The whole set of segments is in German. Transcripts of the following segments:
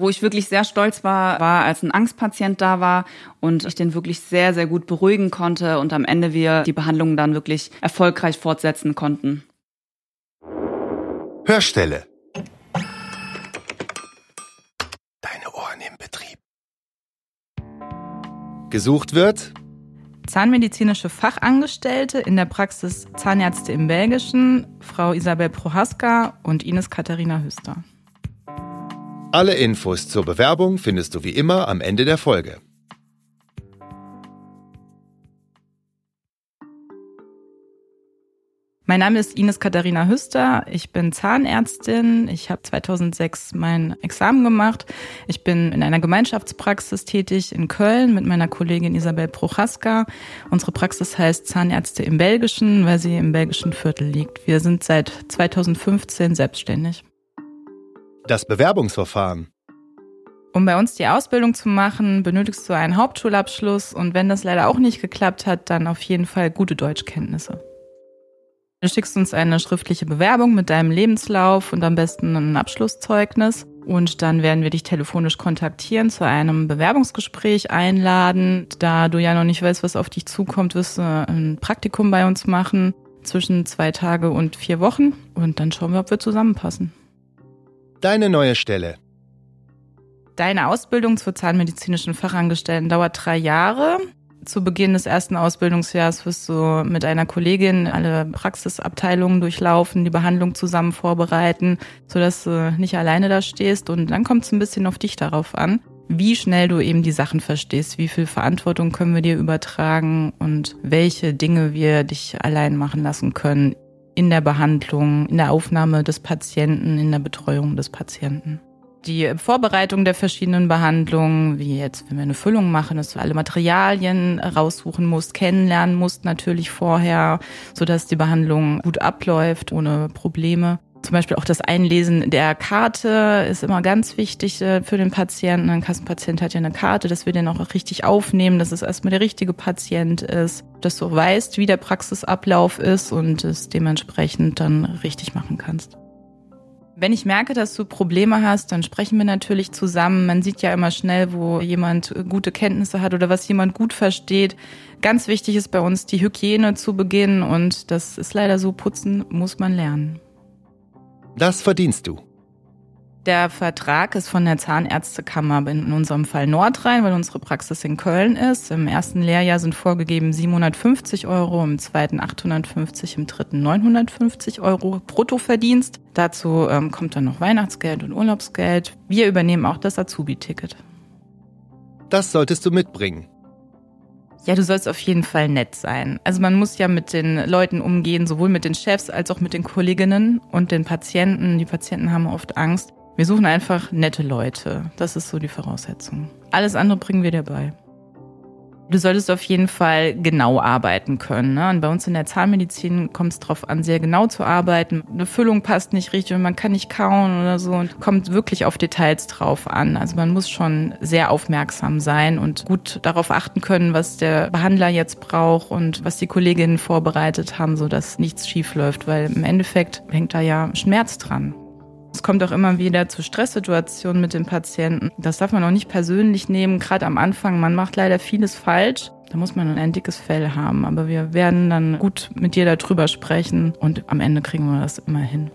Wo ich wirklich sehr stolz war, war, als ein Angstpatient da war und ich den wirklich sehr, sehr gut beruhigen konnte und am Ende wir die Behandlung dann wirklich erfolgreich fortsetzen konnten. Hörstelle. Deine Ohren im Betrieb. Gesucht wird zahnmedizinische Fachangestellte in der Praxis Zahnärzte im Belgischen, Frau Isabel Prohaska und Ines Katharina Hüster. Alle Infos zur Bewerbung findest du wie immer am Ende der Folge. Mein Name ist Ines Katharina Hüster. Ich bin Zahnärztin. Ich habe 2006 mein Examen gemacht. Ich bin in einer Gemeinschaftspraxis tätig in Köln mit meiner Kollegin Isabel Prochaska. Unsere Praxis heißt Zahnärzte im Belgischen, weil sie im belgischen Viertel liegt. Wir sind seit 2015 selbstständig. Das Bewerbungsverfahren. Um bei uns die Ausbildung zu machen, benötigst du einen Hauptschulabschluss und wenn das leider auch nicht geklappt hat, dann auf jeden Fall gute Deutschkenntnisse. Du schickst uns eine schriftliche Bewerbung mit deinem Lebenslauf und am besten ein Abschlusszeugnis. Und dann werden wir dich telefonisch kontaktieren, zu einem Bewerbungsgespräch einladen. Da du ja noch nicht weißt, was auf dich zukommt, wirst du ein Praktikum bei uns machen zwischen zwei Tage und vier Wochen. Und dann schauen wir, ob wir zusammenpassen. Deine neue Stelle. Deine Ausbildung zur zahnmedizinischen Fachangestellten dauert drei Jahre. Zu Beginn des ersten Ausbildungsjahres wirst du mit einer Kollegin alle Praxisabteilungen durchlaufen, die Behandlung zusammen vorbereiten, sodass du nicht alleine da stehst. Und dann kommt es ein bisschen auf dich darauf an, wie schnell du eben die Sachen verstehst, wie viel Verantwortung können wir dir übertragen und welche Dinge wir dich allein machen lassen können in der Behandlung, in der Aufnahme des Patienten, in der Betreuung des Patienten. Die Vorbereitung der verschiedenen Behandlungen, wie jetzt, wenn wir eine Füllung machen, dass du alle Materialien raussuchen musst, kennenlernen musst natürlich vorher, sodass die Behandlung gut abläuft, ohne Probleme. Zum Beispiel auch das Einlesen der Karte ist immer ganz wichtig äh, für den Patienten. Ein Kassenpatient hat ja eine Karte, dass wir den auch richtig aufnehmen, dass es erstmal der richtige Patient ist, dass du weißt, wie der Praxisablauf ist und es dementsprechend dann richtig machen kannst. Wenn ich merke, dass du Probleme hast, dann sprechen wir natürlich zusammen. Man sieht ja immer schnell, wo jemand gute Kenntnisse hat oder was jemand gut versteht. Ganz wichtig ist bei uns die Hygiene zu Beginn und das ist leider so, putzen muss man lernen. Das verdienst du. Der Vertrag ist von der Zahnärztekammer, in unserem Fall Nordrhein, weil unsere Praxis in Köln ist. Im ersten Lehrjahr sind vorgegeben 750 Euro, im zweiten 850, im dritten 950 Euro Bruttoverdienst. Dazu ähm, kommt dann noch Weihnachtsgeld und Urlaubsgeld. Wir übernehmen auch das Azubi-Ticket. Das solltest du mitbringen. Ja, du sollst auf jeden Fall nett sein. Also man muss ja mit den Leuten umgehen, sowohl mit den Chefs als auch mit den Kolleginnen und den Patienten. Die Patienten haben oft Angst. Wir suchen einfach nette Leute. Das ist so die Voraussetzung. Alles andere bringen wir dir bei. Du solltest auf jeden Fall genau arbeiten können. Ne? Und bei uns in der Zahnmedizin kommt es darauf an, sehr genau zu arbeiten. Eine Füllung passt nicht richtig und man kann nicht kauen oder so. Und kommt wirklich auf Details drauf an. Also man muss schon sehr aufmerksam sein und gut darauf achten können, was der Behandler jetzt braucht und was die Kolleginnen vorbereitet haben, sodass nichts schief läuft. Weil im Endeffekt hängt da ja Schmerz dran. Es kommt auch immer wieder zu Stresssituationen mit den Patienten. Das darf man auch nicht persönlich nehmen, gerade am Anfang. Man macht leider vieles falsch. Da muss man ein dickes Fell haben. Aber wir werden dann gut mit dir darüber sprechen und am Ende kriegen wir das immer hin.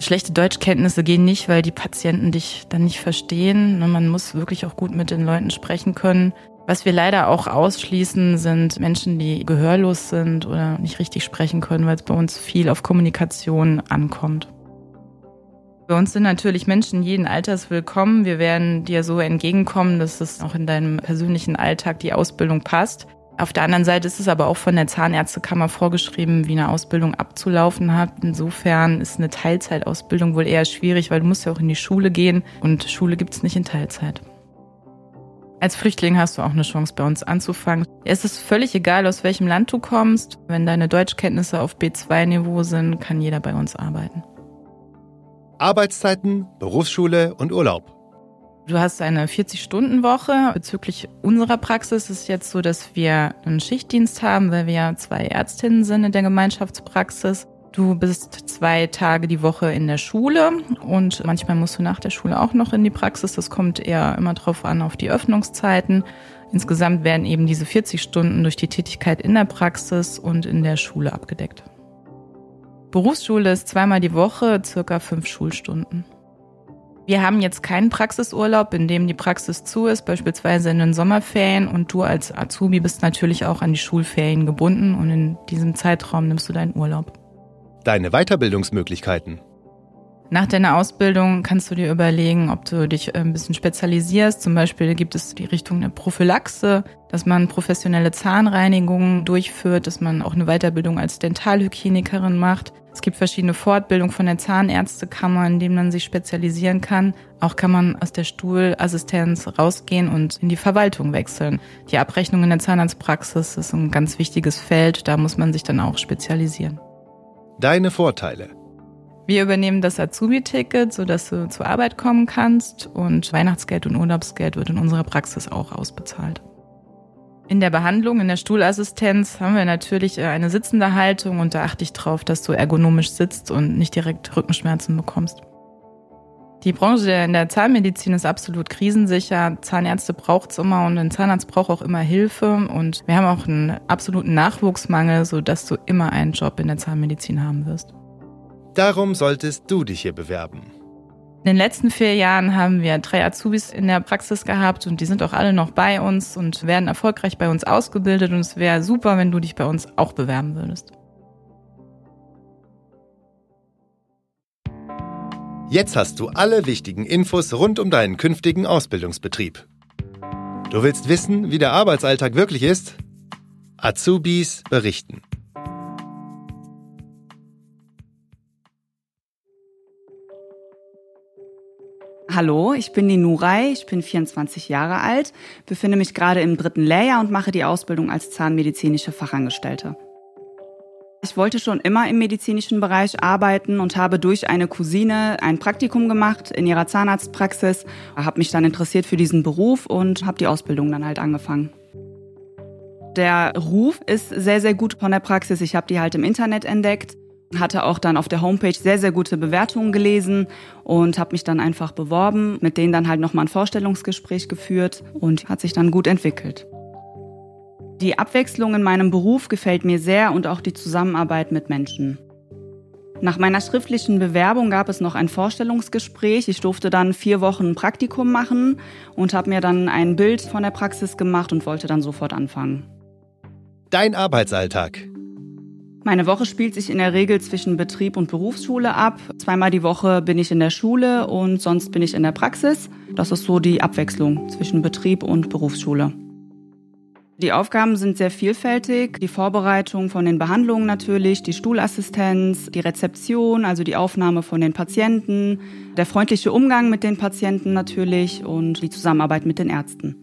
Schlechte Deutschkenntnisse gehen nicht, weil die Patienten dich dann nicht verstehen. Man muss wirklich auch gut mit den Leuten sprechen können. Was wir leider auch ausschließen, sind Menschen, die gehörlos sind oder nicht richtig sprechen können, weil es bei uns viel auf Kommunikation ankommt. Bei uns sind natürlich Menschen jeden Alters willkommen. Wir werden dir so entgegenkommen, dass es auch in deinem persönlichen Alltag die Ausbildung passt. Auf der anderen Seite ist es aber auch von der Zahnärztekammer vorgeschrieben, wie eine Ausbildung abzulaufen hat. Insofern ist eine Teilzeitausbildung wohl eher schwierig, weil du musst ja auch in die Schule gehen und Schule gibt es nicht in Teilzeit. Als Flüchtling hast du auch eine Chance, bei uns anzufangen. Es ist völlig egal, aus welchem Land du kommst. Wenn deine Deutschkenntnisse auf B2-Niveau sind, kann jeder bei uns arbeiten. Arbeitszeiten, Berufsschule und Urlaub. Du hast eine 40-Stunden-Woche. Bezüglich unserer Praxis ist es jetzt so, dass wir einen Schichtdienst haben, weil wir zwei Ärztinnen sind in der Gemeinschaftspraxis. Du bist zwei Tage die Woche in der Schule und manchmal musst du nach der Schule auch noch in die Praxis. Das kommt eher immer drauf an, auf die Öffnungszeiten. Insgesamt werden eben diese 40 Stunden durch die Tätigkeit in der Praxis und in der Schule abgedeckt. Berufsschule ist zweimal die Woche, circa fünf Schulstunden. Wir haben jetzt keinen Praxisurlaub, in dem die Praxis zu ist, beispielsweise in den Sommerferien. Und du als Azubi bist natürlich auch an die Schulferien gebunden und in diesem Zeitraum nimmst du deinen Urlaub. Deine Weiterbildungsmöglichkeiten. Nach deiner Ausbildung kannst du dir überlegen, ob du dich äh, ein bisschen spezialisierst. Zum Beispiel gibt es die Richtung der Prophylaxe, dass man professionelle Zahnreinigungen durchführt, dass man auch eine Weiterbildung als Dentalhygienikerin macht. Es gibt verschiedene Fortbildungen von der Zahnärztekammer, in denen man sich spezialisieren kann. Auch kann man aus der Stuhlassistenz rausgehen und in die Verwaltung wechseln. Die Abrechnung in der Zahnarztpraxis ist ein ganz wichtiges Feld, da muss man sich dann auch spezialisieren. Deine Vorteile. Wir übernehmen das Azubi-Ticket, sodass du zur Arbeit kommen kannst und Weihnachtsgeld und Urlaubsgeld wird in unserer Praxis auch ausbezahlt. In der Behandlung, in der Stuhlassistenz haben wir natürlich äh, eine sitzende Haltung und da achte ich drauf, dass du ergonomisch sitzt und nicht direkt Rückenschmerzen bekommst. Die Branche in der Zahnmedizin ist absolut krisensicher. Zahnärzte braucht es immer und ein Zahnarzt braucht auch immer Hilfe. Und wir haben auch einen absoluten Nachwuchsmangel, sodass du immer einen Job in der Zahnmedizin haben wirst. Darum solltest du dich hier bewerben. In den letzten vier Jahren haben wir drei Azubis in der Praxis gehabt und die sind auch alle noch bei uns und werden erfolgreich bei uns ausgebildet und es wäre super, wenn du dich bei uns auch bewerben würdest. Jetzt hast du alle wichtigen Infos rund um deinen künftigen Ausbildungsbetrieb. Du willst wissen, wie der Arbeitsalltag wirklich ist? Azubis berichten. Hallo, ich bin die Nurai, ich bin 24 Jahre alt, befinde mich gerade im dritten Lehrjahr und mache die Ausbildung als zahnmedizinische Fachangestellte. Ich wollte schon immer im medizinischen Bereich arbeiten und habe durch eine Cousine ein Praktikum gemacht in ihrer Zahnarztpraxis, habe mich dann interessiert für diesen Beruf und habe die Ausbildung dann halt angefangen. Der Ruf ist sehr, sehr gut von der Praxis. Ich habe die halt im Internet entdeckt hatte auch dann auf der Homepage sehr, sehr gute Bewertungen gelesen und habe mich dann einfach beworben, mit denen dann halt nochmal ein Vorstellungsgespräch geführt und hat sich dann gut entwickelt. Die Abwechslung in meinem Beruf gefällt mir sehr und auch die Zusammenarbeit mit Menschen. Nach meiner schriftlichen Bewerbung gab es noch ein Vorstellungsgespräch. Ich durfte dann vier Wochen ein Praktikum machen und habe mir dann ein Bild von der Praxis gemacht und wollte dann sofort anfangen. Dein Arbeitsalltag. Meine Woche spielt sich in der Regel zwischen Betrieb und Berufsschule ab. Zweimal die Woche bin ich in der Schule und sonst bin ich in der Praxis. Das ist so die Abwechslung zwischen Betrieb und Berufsschule. Die Aufgaben sind sehr vielfältig. Die Vorbereitung von den Behandlungen natürlich, die Stuhlassistenz, die Rezeption, also die Aufnahme von den Patienten, der freundliche Umgang mit den Patienten natürlich und die Zusammenarbeit mit den Ärzten.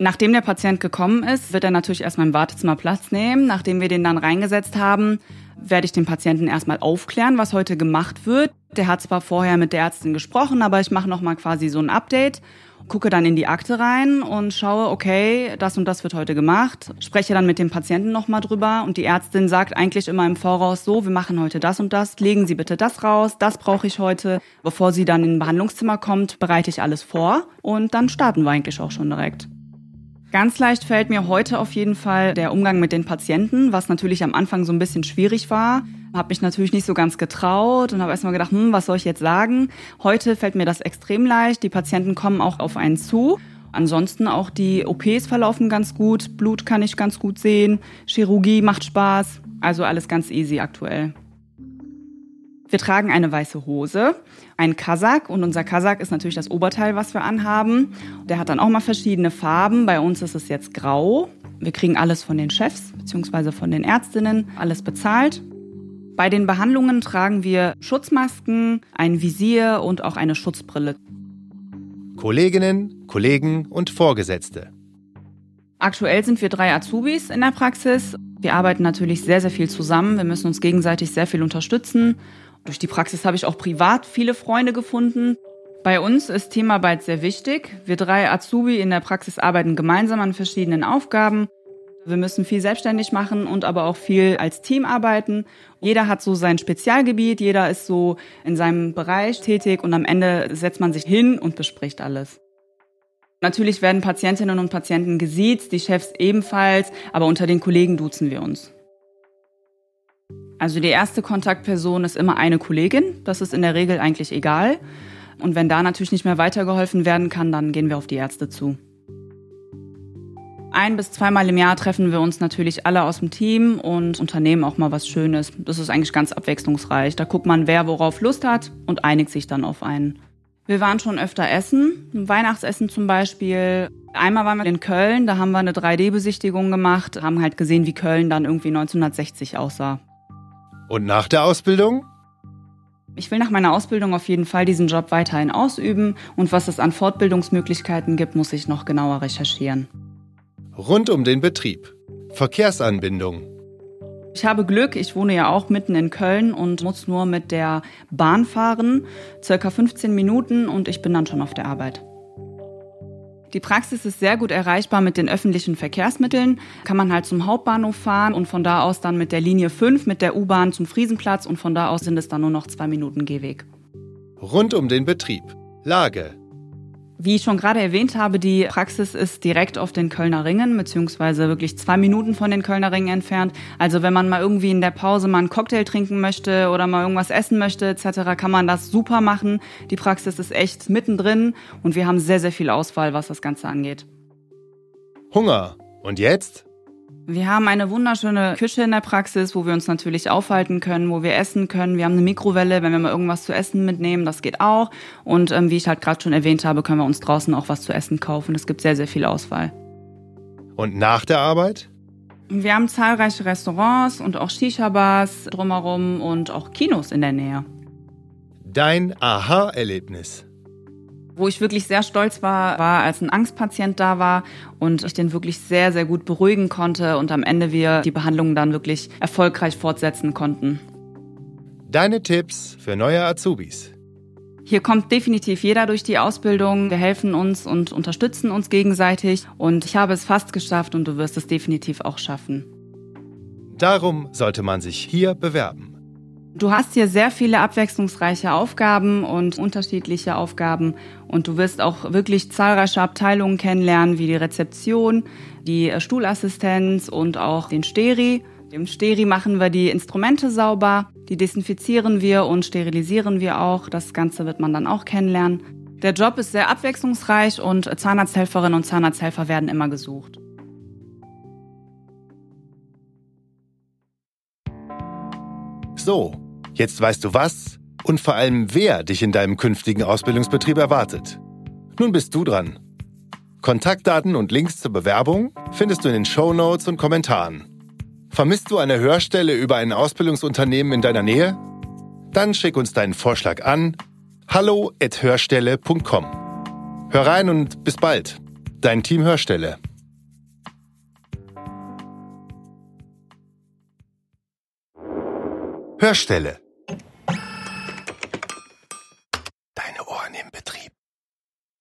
Nachdem der Patient gekommen ist, wird er natürlich erstmal im Wartezimmer Platz nehmen. Nachdem wir den dann reingesetzt haben, werde ich den Patienten erstmal aufklären, was heute gemacht wird. Der hat zwar vorher mit der Ärztin gesprochen, aber ich mache nochmal quasi so ein Update, gucke dann in die Akte rein und schaue, okay, das und das wird heute gemacht, spreche dann mit dem Patienten nochmal drüber und die Ärztin sagt eigentlich immer im Voraus so, wir machen heute das und das, legen Sie bitte das raus, das brauche ich heute. Bevor sie dann in ein Behandlungszimmer kommt, bereite ich alles vor und dann starten wir eigentlich auch schon direkt. Ganz leicht fällt mir heute auf jeden Fall der Umgang mit den Patienten, was natürlich am Anfang so ein bisschen schwierig war. Habe mich natürlich nicht so ganz getraut und habe erstmal gedacht, hm, was soll ich jetzt sagen? Heute fällt mir das extrem leicht. Die Patienten kommen auch auf einen zu. Ansonsten auch die OPs verlaufen ganz gut, Blut kann ich ganz gut sehen, Chirurgie macht Spaß, also alles ganz easy aktuell. Wir tragen eine weiße Hose, einen Kasak und unser Kasak ist natürlich das Oberteil, was wir anhaben. Der hat dann auch mal verschiedene Farben. Bei uns ist es jetzt grau. Wir kriegen alles von den Chefs bzw. von den Ärztinnen, alles bezahlt. Bei den Behandlungen tragen wir Schutzmasken, ein Visier und auch eine Schutzbrille. Kolleginnen, Kollegen und Vorgesetzte. Aktuell sind wir drei Azubis in der Praxis. Wir arbeiten natürlich sehr, sehr viel zusammen. Wir müssen uns gegenseitig sehr viel unterstützen. Durch die Praxis habe ich auch privat viele Freunde gefunden. Bei uns ist Teamarbeit sehr wichtig. Wir drei Azubi in der Praxis arbeiten gemeinsam an verschiedenen Aufgaben. Wir müssen viel selbstständig machen und aber auch viel als Team arbeiten. Jeder hat so sein Spezialgebiet, jeder ist so in seinem Bereich tätig und am Ende setzt man sich hin und bespricht alles. Natürlich werden Patientinnen und Patienten gesiezt, die Chefs ebenfalls, aber unter den Kollegen duzen wir uns. Also die erste Kontaktperson ist immer eine Kollegin, das ist in der Regel eigentlich egal. Und wenn da natürlich nicht mehr weitergeholfen werden kann, dann gehen wir auf die Ärzte zu. Ein bis zweimal im Jahr treffen wir uns natürlich alle aus dem Team und unternehmen auch mal was Schönes. Das ist eigentlich ganz abwechslungsreich. Da guckt man, wer worauf Lust hat und einigt sich dann auf einen. Wir waren schon öfter essen, Weihnachtsessen zum Beispiel. Einmal waren wir in Köln, da haben wir eine 3D-Besichtigung gemacht, haben halt gesehen, wie Köln dann irgendwie 1960 aussah. Und nach der Ausbildung? Ich will nach meiner Ausbildung auf jeden Fall diesen Job weiterhin ausüben und was es an Fortbildungsmöglichkeiten gibt, muss ich noch genauer recherchieren. Rund um den Betrieb. Verkehrsanbindung. Ich habe Glück, ich wohne ja auch mitten in Köln und muss nur mit der Bahn fahren, circa 15 Minuten und ich bin dann schon auf der Arbeit. Die Praxis ist sehr gut erreichbar mit den öffentlichen Verkehrsmitteln. Kann man halt zum Hauptbahnhof fahren und von da aus dann mit der Linie 5 mit der U-Bahn zum Friesenplatz und von da aus sind es dann nur noch zwei Minuten Gehweg. Rund um den Betrieb. Lage. Wie ich schon gerade erwähnt habe, die Praxis ist direkt auf den Kölner Ringen, beziehungsweise wirklich zwei Minuten von den Kölner Ringen entfernt. Also wenn man mal irgendwie in der Pause mal einen Cocktail trinken möchte oder mal irgendwas essen möchte etc., kann man das super machen. Die Praxis ist echt mittendrin und wir haben sehr, sehr viel Auswahl, was das Ganze angeht. Hunger. Und jetzt? Wir haben eine wunderschöne Küche in der Praxis, wo wir uns natürlich aufhalten können, wo wir essen können. Wir haben eine Mikrowelle, wenn wir mal irgendwas zu essen mitnehmen, das geht auch. Und ähm, wie ich halt gerade schon erwähnt habe, können wir uns draußen auch was zu essen kaufen. Es gibt sehr, sehr viel Auswahl. Und nach der Arbeit? Wir haben zahlreiche Restaurants und auch Shisha-Bars drumherum und auch Kinos in der Nähe. Dein Aha-Erlebnis wo ich wirklich sehr stolz war, war, als ein Angstpatient da war und ich den wirklich sehr, sehr gut beruhigen konnte und am Ende wir die Behandlung dann wirklich erfolgreich fortsetzen konnten. Deine Tipps für neue Azubis. Hier kommt definitiv jeder durch die Ausbildung. Wir helfen uns und unterstützen uns gegenseitig. Und ich habe es fast geschafft und du wirst es definitiv auch schaffen. Darum sollte man sich hier bewerben. Du hast hier sehr viele abwechslungsreiche Aufgaben und unterschiedliche Aufgaben und du wirst auch wirklich zahlreiche Abteilungen kennenlernen, wie die Rezeption, die Stuhlassistenz und auch den Steri. Im Steri machen wir die Instrumente sauber, die desinfizieren wir und sterilisieren wir auch. Das Ganze wird man dann auch kennenlernen. Der Job ist sehr abwechslungsreich und Zahnarzthelferinnen und Zahnarzthelfer werden immer gesucht. So, jetzt weißt du was und vor allem wer dich in deinem künftigen Ausbildungsbetrieb erwartet. Nun bist du dran. Kontaktdaten und Links zur Bewerbung findest du in den Show Notes und Kommentaren. Vermisst du eine Hörstelle über ein Ausbildungsunternehmen in deiner Nähe? Dann schick uns deinen Vorschlag an hallo@hörstelle.com. Hör rein und bis bald. Dein Team Hörstelle. Hörstelle